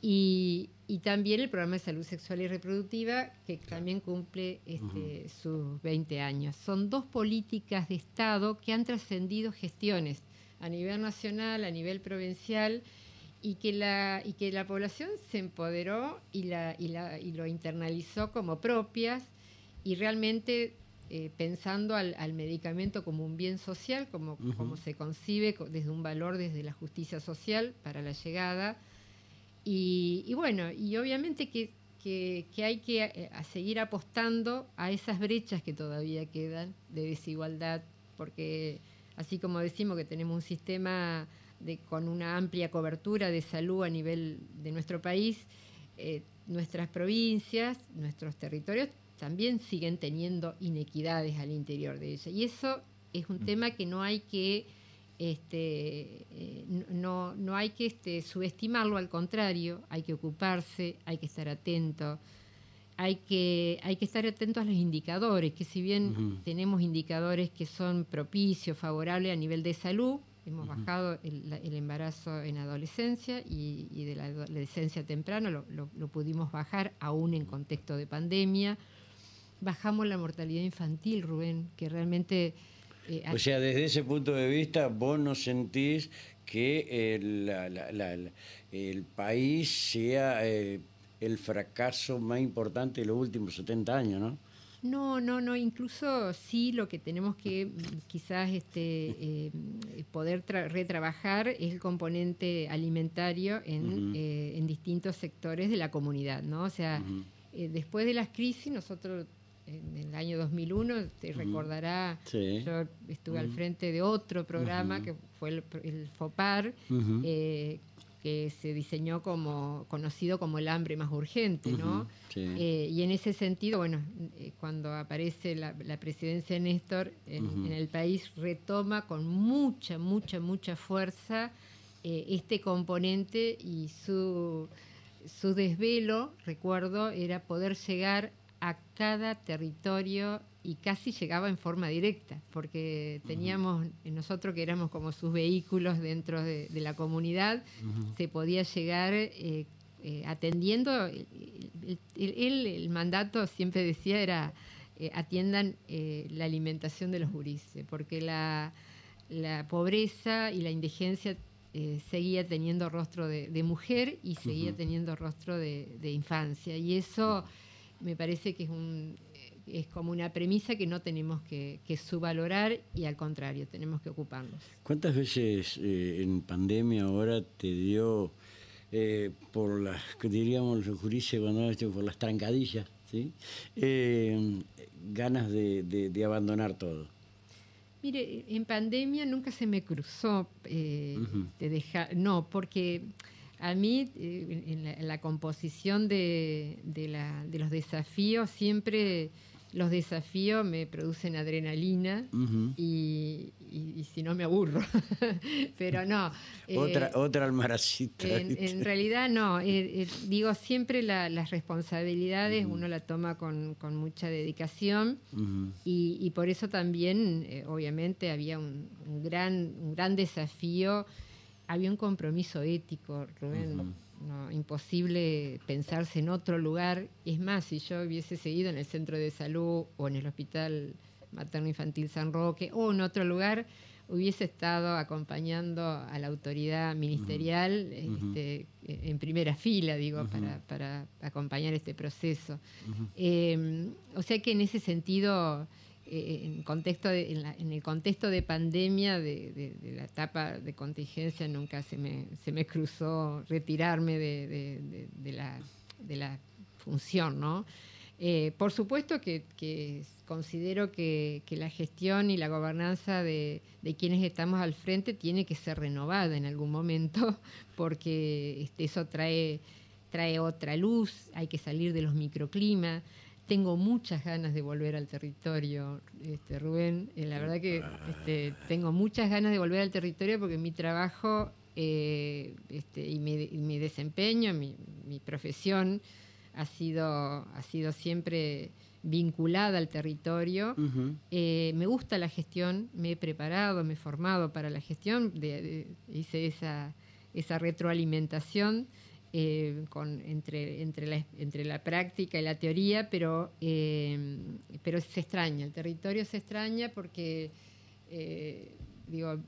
Y, también el programa de salud sexual y reproductiva, que también cumple este, sus 20 años. Son dos políticas de Estado que han trascendido gestiones a nivel nacional, a nivel provincial, y que la, y que la población se empoderó y, la, y, la, y lo internalizó como propias y realmente eh, pensando al, medicamento como un bien social, como, como se concibe desde un valor, desde la justicia social para la llegada. Y, bueno, y obviamente que, que, hay que eh, seguir apostando a esas brechas que todavía quedan de desigualdad, porque así como decimos que tenemos un sistema de, con una amplia cobertura de salud a nivel de nuestro país, eh, nuestras provincias, nuestros territorios también siguen teniendo inequidades al interior de ella. Y eso es un mm. tema que no hay que este, eh, no, no hay que este, subestimarlo, al contrario, hay que ocuparse, hay que estar atento, hay que, hay que estar atento a los indicadores, que si bien tenemos indicadores que son propicios, favorables a nivel de salud, hemos bajado el, embarazo en adolescencia y, de la adolescencia temprana, lo, lo, pudimos bajar aún en contexto de pandemia, bajamos la mortalidad infantil, Rubén, que realmente... Eh, o sea, desde ese punto de vista, vos no sentís que el país sea eh, el fracaso más importante de los últimos 70 años, ¿no? No, no, no, incluso sí lo que tenemos que quizás este, eh, poder retrabajar es el componente alimentario en, en, distintos sectores de la comunidad, ¿no? O sea, después de las crisis nosotros en el año 2001, te recordará, yo estuve al frente de otro programa que fue el, FOPAR, eh, que se diseñó como conocido como el hambre más urgente, ¿no? Eh, y en ese sentido, bueno, eh, cuando aparece la, presidencia de Néstor en, el país, retoma con mucha, mucha, mucha fuerza este componente y su, su desvelo, recuerdo, era poder llegar a cada territorio y casi llegaba en forma directa, porque teníamos nosotros que éramos como sus vehículos dentro de, la comunidad, se podía llegar eh, eh, atendiendo, el, el, mandato siempre decía era eh, atiendan la alimentación de los gurises, porque la, pobreza y la indigencia seguía teniendo rostro de, mujer y seguía teniendo rostro de, de infancia, y eso me parece que es, un, es como una premisa que no tenemos que, subvalorar y al contrario, tenemos que ocuparnos. ¿Cuántas veces eh, en pandemia ahora te dio eh, por las, diríamos los juristas cuando por las trancadillas, ¿sí? Eh, ganas de, abandonar todo? Mire, en pandemia nunca se me cruzó de dejar, no, porque a mí, eh, en, la, composición de, los desafíos, siempre los desafíos me producen adrenalina y, si no me aburro. Pero no. otra, eh, otra almaracita. En, realidad no. Eh, eh, digo, siempre las responsabilidades uno la toma con, mucha dedicación y, por eso también, obviamente, había un, gran, un gran desafío. Había un compromiso ético, Rubén no, imposible pensarse en otro lugar. Es más, si yo hubiese seguido en el centro de salud o en el hospital materno infantil San Roque o en otro lugar, hubiese estado acompañando a la autoridad ministerial este, en primera fila, digo, para, para, acompañar este proceso. Eh, o sea que en ese sentido eh, en, contexto en, el contexto de pandemia, de, la etapa de contingencia, nunca se me, se me cruzó retirarme de, la, de la función, ¿no? Eh, por supuesto que, considero que, la gestión y la gobernanza de, quienes estamos al frente tiene que ser renovada en algún momento, porque este, eso trae, trae otra luz, hay que salir de los microclimas. Tengo muchas ganas de volver al territorio, este, Rubén. Eh, la verdad que este, tengo muchas ganas de volver al territorio porque mi trabajo eh, este, y, mi, desempeño, mi, profesión ha sido, ha sido siempre vinculada al territorio. Eh, me gusta la gestión, me he preparado, me he formado para la gestión, hice esa, esa retroalimentación eh, con, entre, entre, la, entre la práctica y la teoría, pero, eh, pero se extraña, el territorio se extraña porque, eh, digo,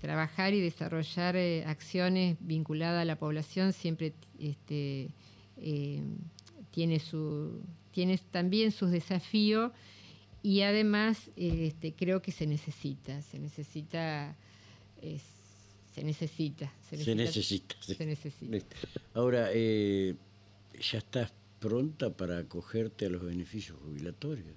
trabajar y desarrollar acciones vinculadas a la población siempre este, tiene, su, tiene también sus desafíos y además este, creo que se necesita, se necesita... Se necesita. Se necesita. Se necesita. Ahora, eh, ¿ya estás pronta para acogerte a los beneficios jubilatorios?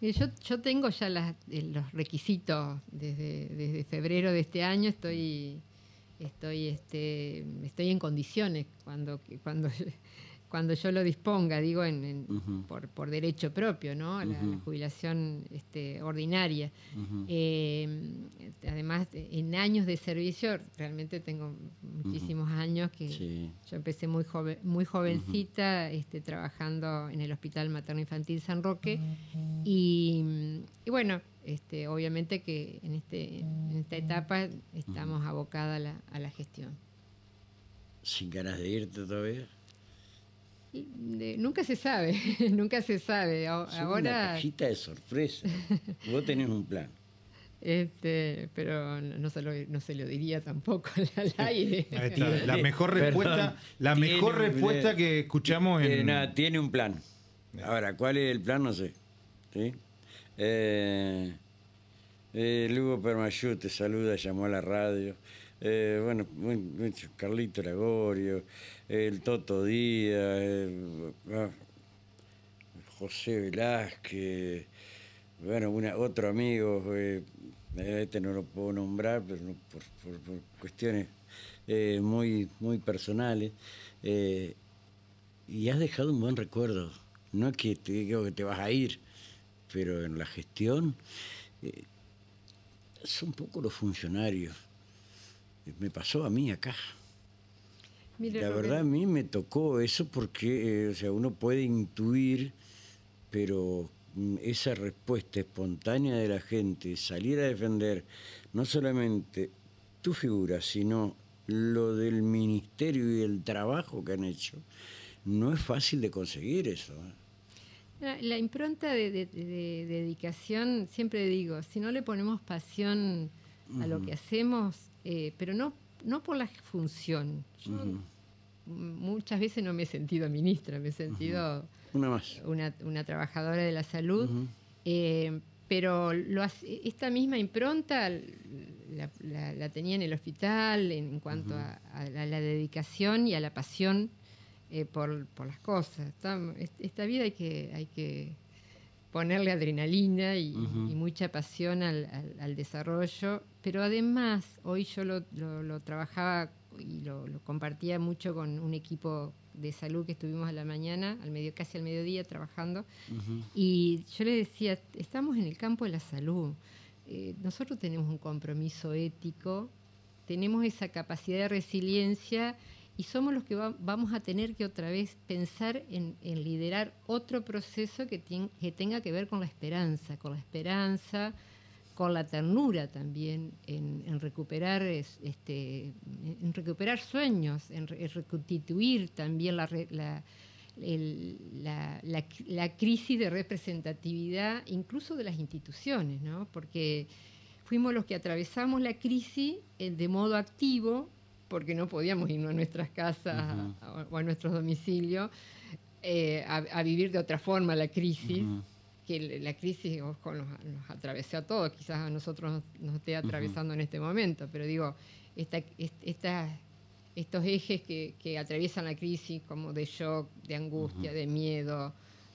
Yo, yo tengo ya eh, los requisitos desde, desde febrero de este año. Estoy estoy este estoy en condiciones cuando cuando cuando yo lo disponga, digo, en, por, por, derecho propio, ¿no? La, jubilación este, ordinaria. Eh, además, en años de servicio, realmente tengo muchísimos años que yo empecé muy joven, muy jovencita, este, trabajando en el Hospital Materno Infantil San Roque. Y, bueno, este, obviamente que en, este, en esta etapa estamos abocadas a la, a la gestión. ¿Sin ganas de irte todavía? Nunca se sabe, nunca se sabe. Ahora. una cajita de sorpresa. Vos tenés un plan. Este, pero no se lo, no se lo diría tampoco al aire. La mejor respuesta, la mejor respuesta que escuchamos en. nada, tiene un plan. Ahora, ¿cuál es el plan? No sé. ¿Sí? Eh, eh, Lugo Permayú te saluda, llamó a la radio. Eh, bueno, Carlito Lagorio, el Toto Díaz, ah, José Velázquez, bueno, una, otro amigo, eh, este no lo puedo nombrar, pero por, cuestiones eh, muy, muy personales. y has dejado un buen recuerdo. No es que te digo que te vas a ir, pero en la gestión son poco los funcionarios me pasó a mí acá. la verdad a mí me tocó eso porque, eh, o sea, uno puede intuir, pero mm, esa respuesta espontánea de la gente, salir a defender no solamente tu figura, sino lo del ministerio y el trabajo que han hecho, no es fácil de conseguir eso. ¿eh? La, impronta de, dedicación, siempre digo, si no le ponemos pasión a lo que hacemos, eh, pero no, no por la función. muchas veces no me he sentido ministra, me he sentido una, Una, trabajadora de la salud. Eh, pero lo, esta misma impronta la, tenía en el hospital en, cuanto a, la, dedicación y a la pasión eh, por, por, las cosas. Esta, esta, vida hay que, hay que ponerle adrenalina y, mucha pasión al, desarrollo, pero además hoy yo lo, trabajaba y lo, compartía mucho con un equipo de salud que estuvimos a la mañana, al medio, casi al mediodía trabajando, y yo le decía, estamos en el campo de la salud, eh, nosotros tenemos un compromiso ético, tenemos esa capacidad de resiliencia y somos los que vamos a tener que otra vez pensar en, liderar otro proceso que, que tenga que ver con la esperanza, con la esperanza, con la ternura también, en, recuperar este, en recuperar sueños, en, reconstituir también la, la, crisis de representatividad, incluso de las instituciones, ¿no? porque fuimos los que atravesamos la crisis eh, de modo activo, porque no podíamos irnos a nuestras casas o a nuestros domicilios eh, a, vivir de otra forma la crisis que la crisis nos, atravesó a todos, quizás a nosotros nos, esté atravesando en este momento, pero digo, esta, estos ejes que, atraviesan la crisis, como de shock, de angustia, de miedo,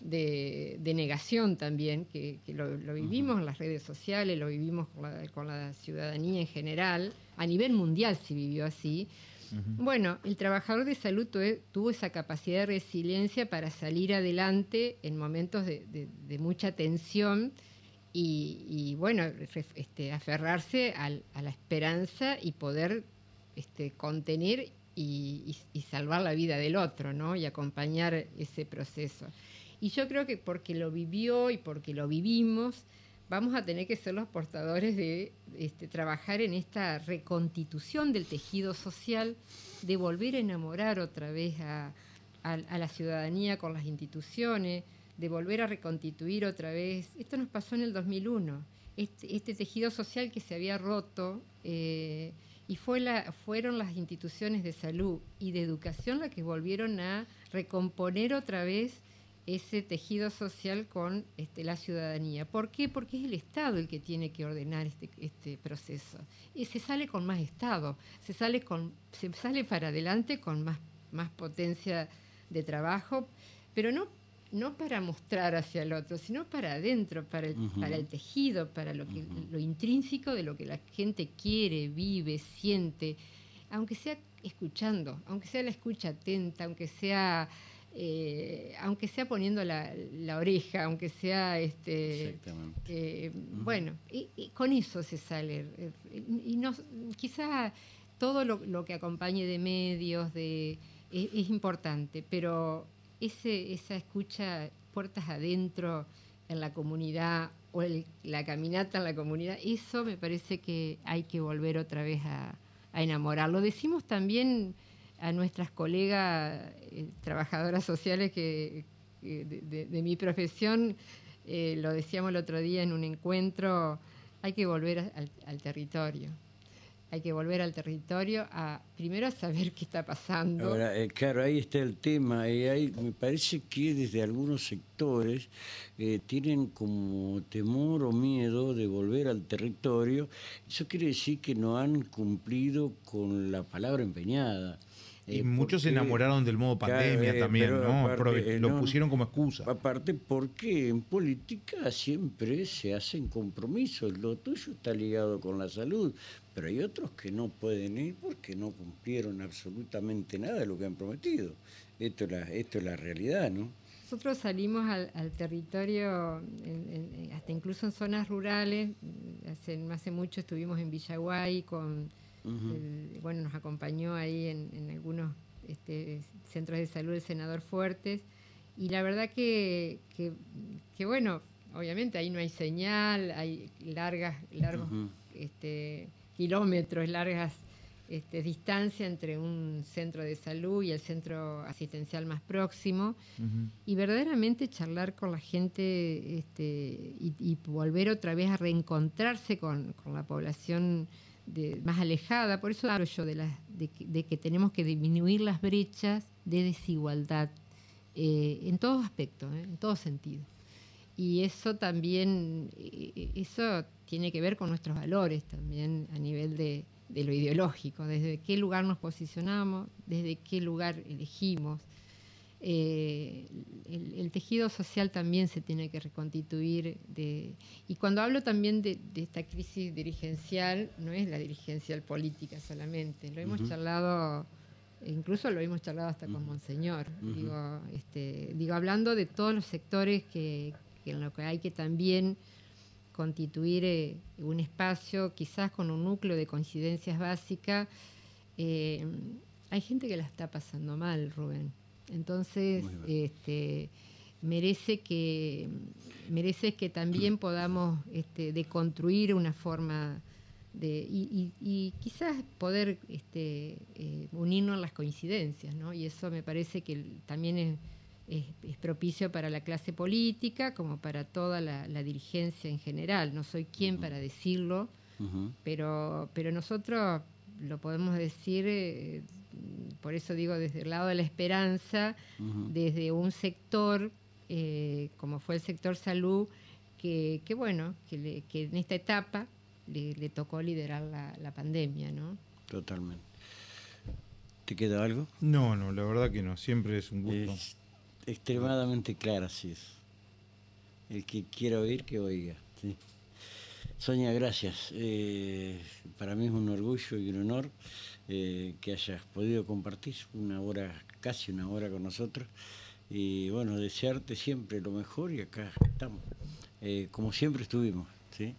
de, negación también, que, lo, vivimos en las redes sociales, lo vivimos con la, ciudadanía en general, a nivel mundial se vivió así, bueno, el trabajador de salud tuvo esa capacidad de resiliencia para salir adelante en momentos de, mucha tensión y, bueno, este, aferrarse a la esperanza y poder este, contener y, salvar la vida del otro, ¿no? Y acompañar ese proceso. Y yo creo que porque lo vivió y porque lo vivimos, vamos a tener que ser los portadores de este, trabajar en esta reconstitución del tejido social, de volver a enamorar otra vez a, la ciudadanía con las instituciones, de volver a reconstituir otra vez. Esto nos pasó en el 2001, este, este tejido social que se había roto. Eh, y fue la, fueron las instituciones de salud y de educación las que volvieron a recomponer otra vez ese tejido social con este, la ciudadanía. ¿Por qué? Porque es el Estado el que tiene que ordenar este, este proceso. Y se sale con más Estado, se sale, con, se sale para adelante con más, más potencia de trabajo, pero no, no para mostrar hacia el otro, sino para adentro, para el, para el tejido, para lo, que, lo intrínseco de lo que la gente quiere, vive, siente, aunque sea escuchando, aunque sea la escucha atenta, aunque sea eh, aunque sea poniendo la, oreja, aunque sea este eh, bueno, y, con eso se sale. Y no, quizá todo lo, que acompañe de medios de es, importante, pero ese, esa escucha puertas adentro en la comunidad o la caminata en la comunidad, eso me parece que hay que volver otra vez a, a enamorar. Lo decimos también a nuestras colegas eh, trabajadoras sociales que, de, mi profesión, eh, lo decíamos el otro día en un encuentro, hay que volver al, territorio. Hay que volver al territorio a primero a saber qué está pasando. Ahora, eh, claro, ahí está el tema. Y hay, me parece que desde algunos sectores tienen como temor o miedo de volver al territorio. Eso quiere decir que no han cumplido con la palabra empeñada. Y eh, muchos se enamoraron del modo pandemia también, ¿no? Eh, lo pusieron como excusa. Aparte, porque en política siempre se hacen compromisos. Lo tuyo está ligado con la salud, pero hay otros que no pueden ir porque no cumplieron absolutamente nada de lo que han prometido. Esto es la, esto es la realidad, ¿no? Nosotros salimos al, territorio, hasta incluso en zonas rurales. Hace, hace mucho estuvimos en Villaguay con bueno, nos acompañó ahí en, algunos este, centros de salud el senador Fuertes. Y la verdad que, que, bueno, obviamente ahí no hay señal, hay largas, largos este, kilómetros, largas este, distancia entre un centro de salud y el centro asistencial más próximo. Y verdaderamente charlar con la gente este, y, volver otra vez a reencontrarse con, con la población más alejada. Por eso hablo yo de, la, de, que, tenemos que disminuir las brechas de desigualdad eh, en todos aspectos, eh, en todo sentido. Y eso también, eh, eso tiene que ver con nuestros valores también a nivel de, de lo ideológico, desde qué lugar nos posicionamos, desde qué lugar elegimos. Eh, el, tejido social también se tiene que reconstituir. De, y cuando hablo también de, esta crisis dirigencial, no es la dirigencial política solamente, lo hemos charlado, incluso lo hemos charlado hasta con Monseñor, digo, este, digo, hablando de todos los sectores que, en lo que hay que también constituir eh, un espacio, quizás con un núcleo de coincidencias básicas. Eh, hay gente que la está pasando mal, Rubén. Entonces, este, merece que merece que también podamos este, deconstruir una forma de y, quizás poder este, eh, unirnos en las coincidencias, ¿no? Y eso me parece que también es, propicio para la clase política como para toda la, dirigencia en general. No soy quien para decirlo, pero pero nosotros lo podemos decir eh, por eso digo desde el lado de la esperanza, desde un sector eh, como fue el sector salud, que, bueno, que, en esta etapa le, tocó liderar la, pandemia, ¿no? Totalmente. ¿Te queda algo? No, no, la verdad que no, siempre es un gusto. Es extremadamente clara, sí es. El que quiera oír, que oiga. Sonia, gracias. Eh, para mí es un orgullo y un honor eh, que hayas podido compartir una hora, casi una hora con nosotros. Y bueno, desearte siempre lo mejor y acá estamos, eh, como siempre estuvimos, ¿sí?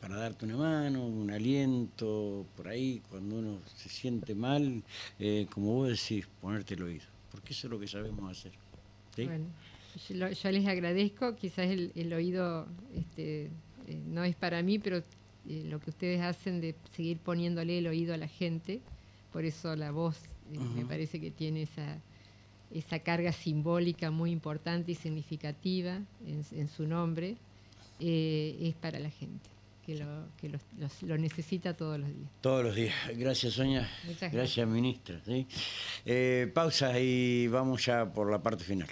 para darte una mano, un aliento, por ahí, cuando uno se siente mal, como vos decís, ponerte el oído, porque eso es lo que sabemos hacer. Bueno. Yo, les agradezco, quizás el, oído este, eh, no es para mí, pero eh, lo que ustedes hacen de seguir poniéndole el oído a la gente, por eso la voz eh, me parece que tiene esa, esa carga simbólica muy importante y significativa en, su nombre, es para la gente. Que, lo, que lo, necesita todos los días. Todos los días. Gracias, Sonia. Muchas gracias. ministra. pausa y vamos ya por la parte final.